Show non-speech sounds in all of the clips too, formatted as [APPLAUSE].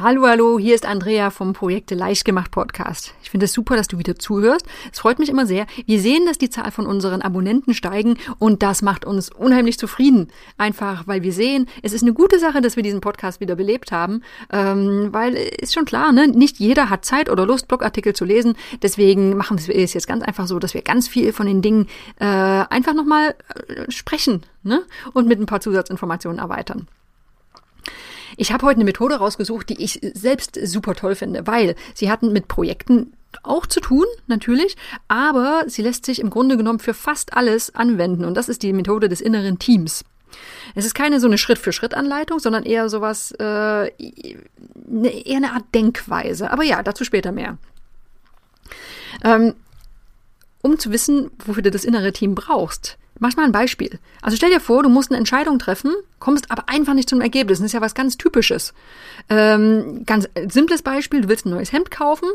Hallo, hallo, hier ist Andrea vom Projekte Leicht gemacht Podcast. Ich finde es super, dass du wieder zuhörst. Es freut mich immer sehr. Wir sehen, dass die Zahl von unseren Abonnenten steigen und das macht uns unheimlich zufrieden. Einfach, weil wir sehen, es ist eine gute Sache, dass wir diesen Podcast wieder belebt haben, ähm, weil ist schon klar, ne? nicht jeder hat Zeit oder Lust, Blogartikel zu lesen. Deswegen machen wir es jetzt ganz einfach so, dass wir ganz viel von den Dingen äh, einfach nochmal äh, sprechen ne? und mit ein paar Zusatzinformationen erweitern. Ich habe heute eine Methode rausgesucht, die ich selbst super toll finde, weil sie hatten mit Projekten auch zu tun, natürlich, aber sie lässt sich im Grunde genommen für fast alles anwenden und das ist die Methode des inneren Teams. Es ist keine so eine Schritt-für-Schritt-Anleitung, sondern eher sowas, äh, eher eine Art Denkweise. Aber ja, dazu später mehr. Ähm, um zu wissen, wofür du das innere Team brauchst, Mach mal ein Beispiel. Also stell dir vor, du musst eine Entscheidung treffen, kommst aber einfach nicht zum Ergebnis. Das ist ja was ganz Typisches. Ähm, ganz simples Beispiel, du willst ein neues Hemd kaufen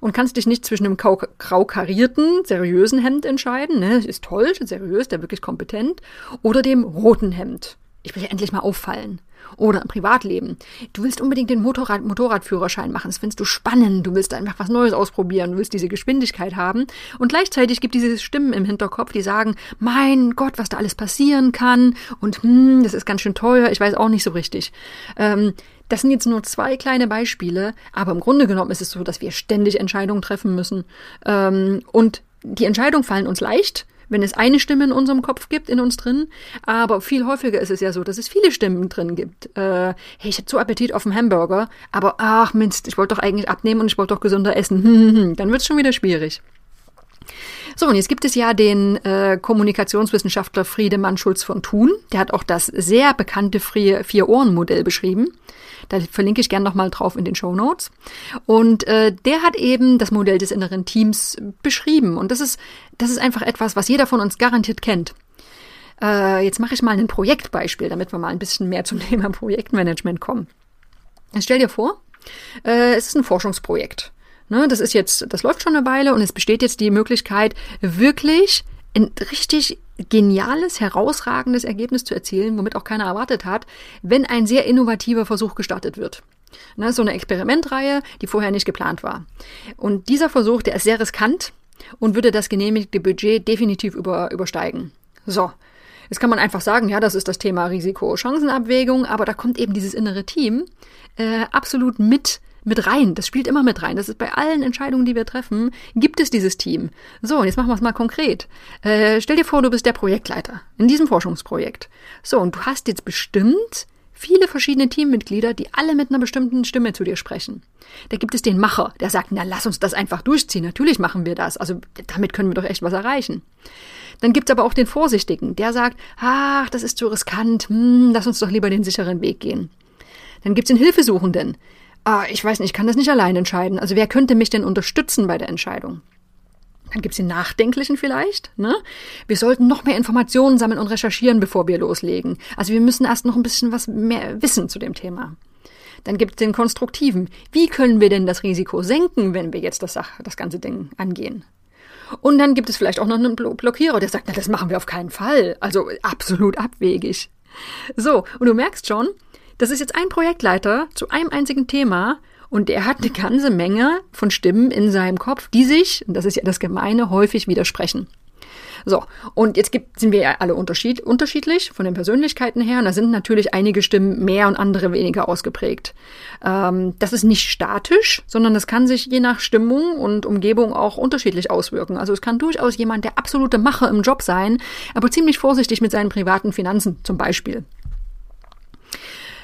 und kannst dich nicht zwischen einem grau karierten, seriösen Hemd entscheiden, ne, ist toll, seriös, der wirklich kompetent, oder dem roten Hemd. Ich will ja endlich mal auffallen oder im Privatleben. Du willst unbedingt den Motorrad Motorradführerschein machen. Das findest du spannend. Du willst einfach was Neues ausprobieren. Du willst diese Geschwindigkeit haben. Und gleichzeitig gibt diese Stimmen im Hinterkopf, die sagen, mein Gott, was da alles passieren kann. Und hm, das ist ganz schön teuer. Ich weiß auch nicht so richtig. Ähm, das sind jetzt nur zwei kleine Beispiele, aber im Grunde genommen ist es so, dass wir ständig Entscheidungen treffen müssen. Ähm, und die Entscheidungen fallen uns leicht wenn es eine Stimme in unserem Kopf gibt, in uns drin. Aber viel häufiger ist es ja so, dass es viele Stimmen drin gibt. Äh, hey, ich hatte so Appetit auf einen Hamburger, aber ach Mist, ich wollte doch eigentlich abnehmen und ich wollte doch gesunder essen. [LAUGHS] Dann wird es schon wieder schwierig. So, und jetzt gibt es ja den äh, Kommunikationswissenschaftler Friedemann Schulz von Thun. Der hat auch das sehr bekannte Vier-Ohren-Modell beschrieben. Da verlinke ich gerne nochmal drauf in den Show Notes. Und äh, der hat eben das Modell des inneren Teams beschrieben. Und das ist, das ist einfach etwas, was jeder von uns garantiert kennt. Äh, jetzt mache ich mal ein Projektbeispiel, damit wir mal ein bisschen mehr zum [LAUGHS] Thema Projektmanagement kommen. Jetzt stell dir vor, äh, es ist ein Forschungsprojekt. Ne, das ist jetzt, das läuft schon eine Weile und es besteht jetzt die Möglichkeit, wirklich ein richtig geniales, herausragendes Ergebnis zu erzielen, womit auch keiner erwartet hat, wenn ein sehr innovativer Versuch gestartet wird. Ne, so eine Experimentreihe, die vorher nicht geplant war. Und dieser Versuch, der ist sehr riskant und würde das genehmigte Budget definitiv über, übersteigen. So. Jetzt kann man einfach sagen, ja, das ist das Thema Risiko-Chancenabwägung, aber da kommt eben dieses innere Team äh, absolut mit mit rein. Das spielt immer mit rein. Das ist bei allen Entscheidungen, die wir treffen, gibt es dieses Team. So, und jetzt machen wir es mal konkret. Äh, stell dir vor, du bist der Projektleiter in diesem Forschungsprojekt. So, und du hast jetzt bestimmt viele verschiedene Teammitglieder, die alle mit einer bestimmten Stimme zu dir sprechen. Da gibt es den Macher, der sagt, na lass uns das einfach durchziehen. Natürlich machen wir das. Also damit können wir doch echt was erreichen. Dann gibt es aber auch den Vorsichtigen, der sagt, ach, das ist zu riskant, hm, lass uns doch lieber den sicheren Weg gehen. Dann gibt es den Hilfesuchenden, ah, ich weiß nicht, ich kann das nicht allein entscheiden. Also wer könnte mich denn unterstützen bei der Entscheidung? Dann gibt's den Nachdenklichen vielleicht. Ne? Wir sollten noch mehr Informationen sammeln und recherchieren, bevor wir loslegen. Also wir müssen erst noch ein bisschen was mehr wissen zu dem Thema. Dann gibt's den Konstruktiven. Wie können wir denn das Risiko senken, wenn wir jetzt das, das ganze Ding angehen? Und dann gibt es vielleicht auch noch einen Blockierer, der sagt, na, das machen wir auf keinen Fall. Also absolut abwegig. So, und du merkst schon, das ist jetzt ein Projektleiter zu einem einzigen Thema und er hat eine ganze Menge von Stimmen in seinem Kopf, die sich, und das ist ja das Gemeine, häufig widersprechen. So, und jetzt gibt, sind wir ja alle unterschied, unterschiedlich von den Persönlichkeiten her. Und da sind natürlich einige Stimmen mehr und andere weniger ausgeprägt. Ähm, das ist nicht statisch, sondern das kann sich je nach Stimmung und Umgebung auch unterschiedlich auswirken. Also es kann durchaus jemand der absolute Macher im Job sein, aber ziemlich vorsichtig mit seinen privaten Finanzen zum Beispiel.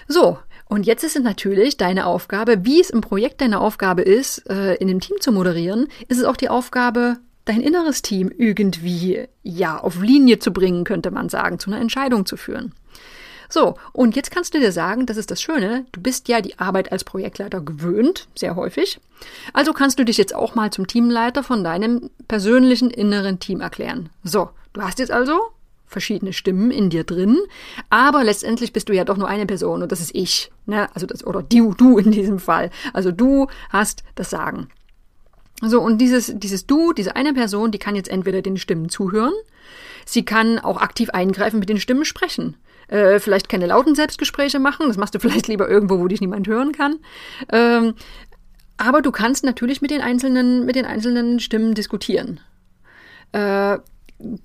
So, und jetzt ist es natürlich deine Aufgabe, wie es im Projekt deine Aufgabe ist, äh, in dem Team zu moderieren, ist es auch die Aufgabe, dein inneres Team irgendwie, ja, auf Linie zu bringen, könnte man sagen, zu einer Entscheidung zu führen. So, und jetzt kannst du dir sagen, das ist das Schöne, du bist ja die Arbeit als Projektleiter gewöhnt, sehr häufig. Also kannst du dich jetzt auch mal zum Teamleiter von deinem persönlichen inneren Team erklären. So, du hast jetzt also verschiedene Stimmen in dir drin, aber letztendlich bist du ja doch nur eine Person und das ist ich, ne? Also das oder du, du in diesem Fall. Also du hast das Sagen. So und dieses dieses du, diese eine Person, die kann jetzt entweder den Stimmen zuhören, sie kann auch aktiv eingreifen, mit den Stimmen sprechen. Äh, vielleicht keine lauten Selbstgespräche machen, das machst du [LAUGHS] vielleicht lieber irgendwo, wo dich niemand hören kann. Ähm, aber du kannst natürlich mit den einzelnen, mit den einzelnen Stimmen diskutieren. Äh,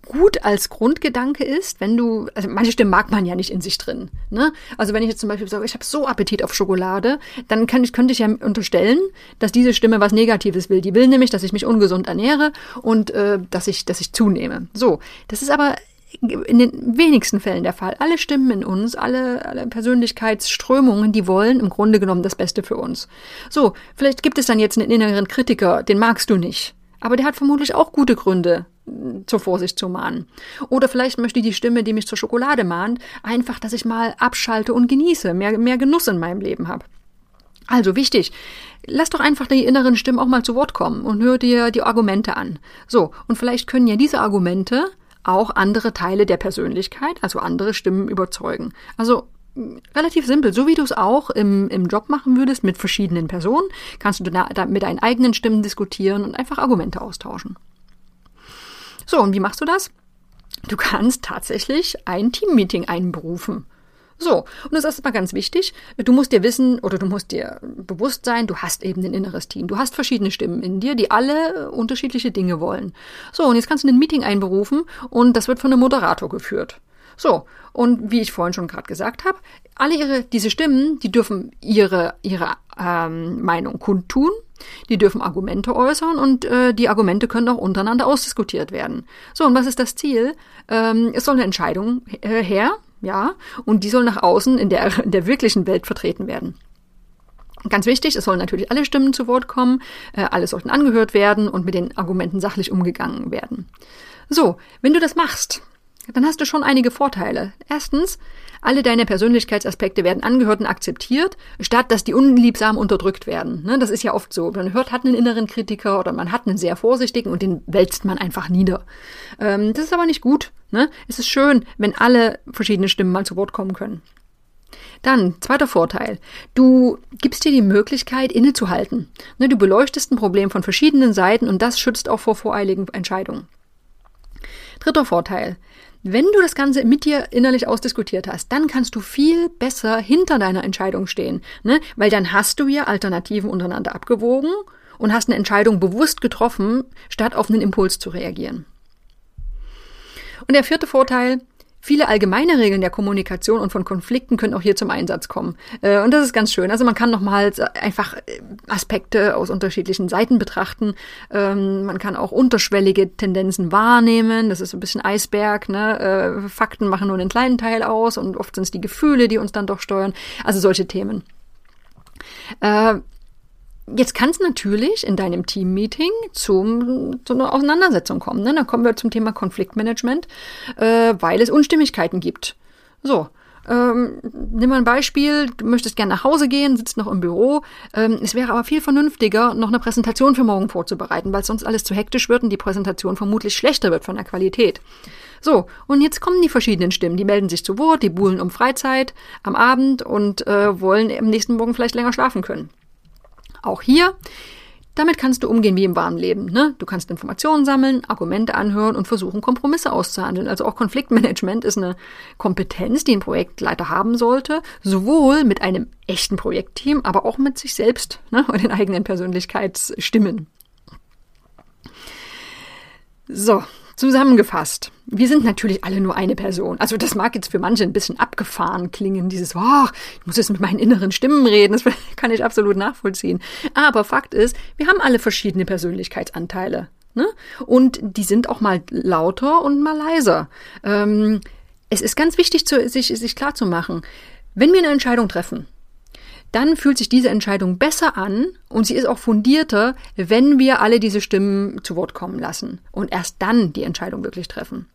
gut als Grundgedanke ist, wenn du, also manche Stimmen mag man ja nicht in sich drin. Ne? Also wenn ich jetzt zum Beispiel sage, ich habe so Appetit auf Schokolade, dann kann ich, könnte ich ja unterstellen, dass diese Stimme was Negatives will. Die will nämlich, dass ich mich ungesund ernähre und äh, dass ich, dass ich zunehme. So, das ist aber in den wenigsten Fällen der Fall. Alle Stimmen in uns, alle, alle Persönlichkeitsströmungen, die wollen im Grunde genommen das Beste für uns. So, vielleicht gibt es dann jetzt einen inneren Kritiker, den magst du nicht. Aber der hat vermutlich auch gute Gründe, zur Vorsicht zu mahnen. Oder vielleicht möchte die Stimme, die mich zur Schokolade mahnt, einfach, dass ich mal abschalte und genieße, mehr, mehr Genuss in meinem Leben habe. Also wichtig, lass doch einfach die inneren Stimmen auch mal zu Wort kommen und hör dir die Argumente an. So, und vielleicht können ja diese Argumente auch andere Teile der Persönlichkeit, also andere Stimmen überzeugen. Also relativ simpel, so wie du es auch im, im Job machen würdest mit verschiedenen Personen, kannst du da, da mit deinen eigenen Stimmen diskutieren und einfach Argumente austauschen. So, und wie machst du das? Du kannst tatsächlich ein Teammeeting einberufen. So, und das ist erstmal ganz wichtig. Du musst dir wissen oder du musst dir bewusst sein, du hast eben ein inneres Team. Du hast verschiedene Stimmen in dir, die alle unterschiedliche Dinge wollen. So, und jetzt kannst du ein Meeting einberufen und das wird von einem Moderator geführt. So, und wie ich vorhin schon gerade gesagt habe, alle ihre, diese Stimmen, die dürfen ihre, ihre ähm, Meinung kundtun, die dürfen Argumente äußern und äh, die Argumente können auch untereinander ausdiskutiert werden. So, und was ist das Ziel? Ähm, es soll eine Entscheidung äh, her, ja, und die soll nach außen in der, in der wirklichen Welt vertreten werden. Ganz wichtig, es sollen natürlich alle Stimmen zu Wort kommen, äh, alle sollten angehört werden und mit den Argumenten sachlich umgegangen werden. So, wenn du das machst, dann hast du schon einige Vorteile. Erstens, alle deine Persönlichkeitsaspekte werden angehört und akzeptiert, statt dass die unliebsam unterdrückt werden. Ne, das ist ja oft so. Man hört, hat einen inneren Kritiker oder man hat einen sehr vorsichtigen und den wälzt man einfach nieder. Ähm, das ist aber nicht gut. Ne? Es ist schön, wenn alle verschiedene Stimmen mal zu Wort kommen können. Dann, zweiter Vorteil. Du gibst dir die Möglichkeit, innezuhalten. Ne, du beleuchtest ein Problem von verschiedenen Seiten und das schützt auch vor voreiligen Entscheidungen. Dritter Vorteil. Wenn du das Ganze mit dir innerlich ausdiskutiert hast, dann kannst du viel besser hinter deiner Entscheidung stehen, ne? weil dann hast du ja Alternativen untereinander abgewogen und hast eine Entscheidung bewusst getroffen, statt auf einen Impuls zu reagieren. Und der vierte Vorteil, Viele allgemeine Regeln der Kommunikation und von Konflikten können auch hier zum Einsatz kommen. Äh, und das ist ganz schön. Also man kann nochmal einfach äh, Aspekte aus unterschiedlichen Seiten betrachten. Ähm, man kann auch unterschwellige Tendenzen wahrnehmen. Das ist so ein bisschen Eisberg. Ne? Äh, Fakten machen nur einen kleinen Teil aus und oft sind es die Gefühle, die uns dann doch steuern. Also solche Themen. Jetzt kann es natürlich in deinem Teammeeting zum, zu einer Auseinandersetzung kommen. Ne? Dann kommen wir zum Thema Konfliktmanagement, äh, weil es Unstimmigkeiten gibt. So, ähm, nimm mal ein Beispiel, du möchtest gerne nach Hause gehen, sitzt noch im Büro. Ähm, es wäre aber viel vernünftiger, noch eine Präsentation für morgen vorzubereiten, weil sonst alles zu hektisch wird und die Präsentation vermutlich schlechter wird von der Qualität. So, und jetzt kommen die verschiedenen Stimmen. Die melden sich zu Wort, die buhlen um Freizeit am Abend und äh, wollen am nächsten Morgen vielleicht länger schlafen können. Auch hier, damit kannst du umgehen wie im wahren Leben. Ne? Du kannst Informationen sammeln, Argumente anhören und versuchen, Kompromisse auszuhandeln. Also auch Konfliktmanagement ist eine Kompetenz, die ein Projektleiter haben sollte, sowohl mit einem echten Projektteam, aber auch mit sich selbst ne? und den eigenen Persönlichkeitsstimmen. So, Zusammengefasst, wir sind natürlich alle nur eine Person. Also das mag jetzt für manche ein bisschen abgefahren klingen, dieses, oh, ich muss jetzt mit meinen inneren Stimmen reden, das [LAUGHS] kann ich absolut nachvollziehen. Aber Fakt ist, wir haben alle verschiedene Persönlichkeitsanteile. Ne? Und die sind auch mal lauter und mal leiser. Ähm, es ist ganz wichtig, zu, sich, sich klar zu machen, wenn wir eine Entscheidung treffen, dann fühlt sich diese Entscheidung besser an und sie ist auch fundierter, wenn wir alle diese Stimmen zu Wort kommen lassen und erst dann die Entscheidung wirklich treffen.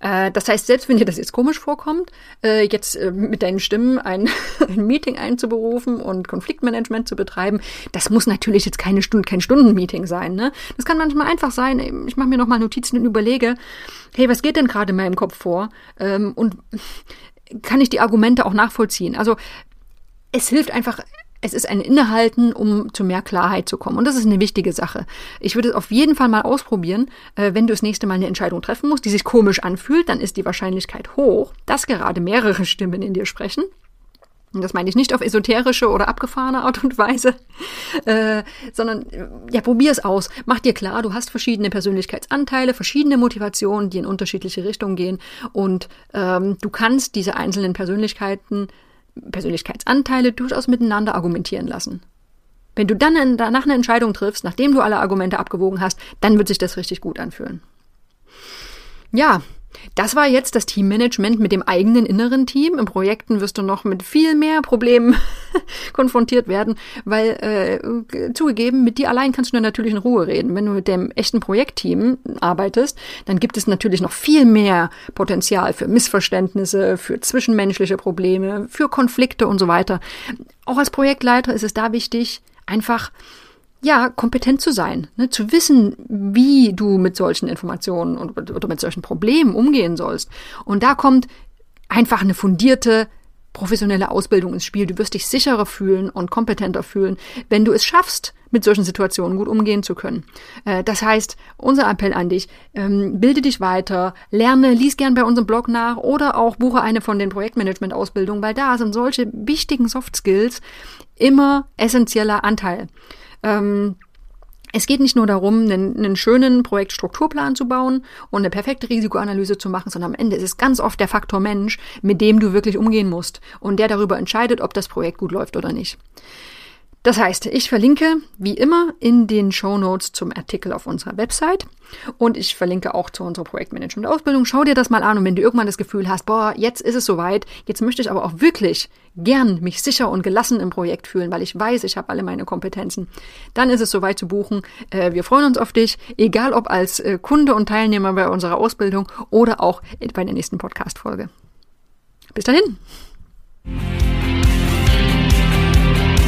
Äh, das heißt, selbst wenn dir das jetzt komisch vorkommt, äh, jetzt äh, mit deinen Stimmen ein, [LAUGHS] ein Meeting einzuberufen und Konfliktmanagement zu betreiben, das muss natürlich jetzt keine Stunde, kein Stundenmeeting sein. Ne? Das kann manchmal einfach sein, ich mache mir nochmal Notizen und überlege, hey, was geht denn gerade in meinem Kopf vor? Ähm, und kann ich die Argumente auch nachvollziehen? Also es hilft einfach es ist ein Innehalten, um zu mehr Klarheit zu kommen. Und das ist eine wichtige Sache. Ich würde es auf jeden Fall mal ausprobieren. Äh, wenn du das nächste Mal eine Entscheidung treffen musst, die sich komisch anfühlt, dann ist die Wahrscheinlichkeit hoch, dass gerade mehrere [LAUGHS] Stimmen in dir sprechen. Und das meine ich nicht auf esoterische oder abgefahrene Art und Weise, [LAUGHS] äh, sondern ja, probier es aus. Mach dir klar, du hast verschiedene Persönlichkeitsanteile, verschiedene Motivationen, die in unterschiedliche Richtungen gehen. Und ähm, du kannst diese einzelnen Persönlichkeiten Persönlichkeitsanteile durchaus miteinander argumentieren lassen. Wenn du dann danach eine Entscheidung triffst, nachdem du alle Argumente abgewogen hast, dann wird sich das richtig gut anfühlen. Ja, das war jetzt das Teammanagement mit dem eigenen inneren Team. In Projekten wirst du noch mit viel mehr Problemen [LAUGHS] konfrontiert werden, weil äh, zugegeben, mit dir allein kannst du natürlich in Ruhe reden. Wenn du mit dem echten Projektteam arbeitest, dann gibt es natürlich noch viel mehr Potenzial für Missverständnisse, für zwischenmenschliche Probleme, für Konflikte und so weiter. Auch als Projektleiter ist es da wichtig, einfach ja, kompetent zu sein, ne? zu wissen, wie du mit solchen Informationen und, oder mit solchen Problemen umgehen sollst. Und da kommt einfach eine fundierte, professionelle Ausbildung ins Spiel. Du wirst dich sicherer fühlen und kompetenter fühlen, wenn du es schaffst, mit solchen Situationen gut umgehen zu können. Äh, das heißt, unser Appell an dich, ähm, bilde dich weiter, lerne, lies gern bei unserem Blog nach oder auch buche eine von den Projektmanagement-Ausbildungen, weil da sind solche wichtigen Soft Skills immer essentieller Anteil. Ähm, es geht nicht nur darum, einen, einen, schönen Projektstrukturplan zu bauen und eine perfekte Risikoanalyse zu machen, sondern am Ende ist es ganz oft der Faktor Mensch, mit dem du wirklich umgehen musst und der darüber entscheidet, ob das Projekt gut läuft oder nicht. Das heißt, ich verlinke wie immer in den Show Notes zum Artikel auf unserer Website und ich verlinke auch zu unserer Projektmanagement-Ausbildung. Schau dir das mal an und wenn du irgendwann das Gefühl hast, boah, jetzt ist es soweit, jetzt möchte ich aber auch wirklich gern mich sicher und gelassen im Projekt fühlen, weil ich weiß, ich habe alle meine Kompetenzen, dann ist es soweit zu buchen. Äh, wir freuen uns auf dich, egal ob als äh, Kunde und Teilnehmer bei unserer Ausbildung oder auch bei der nächsten Podcast-Folge. Bis dahin!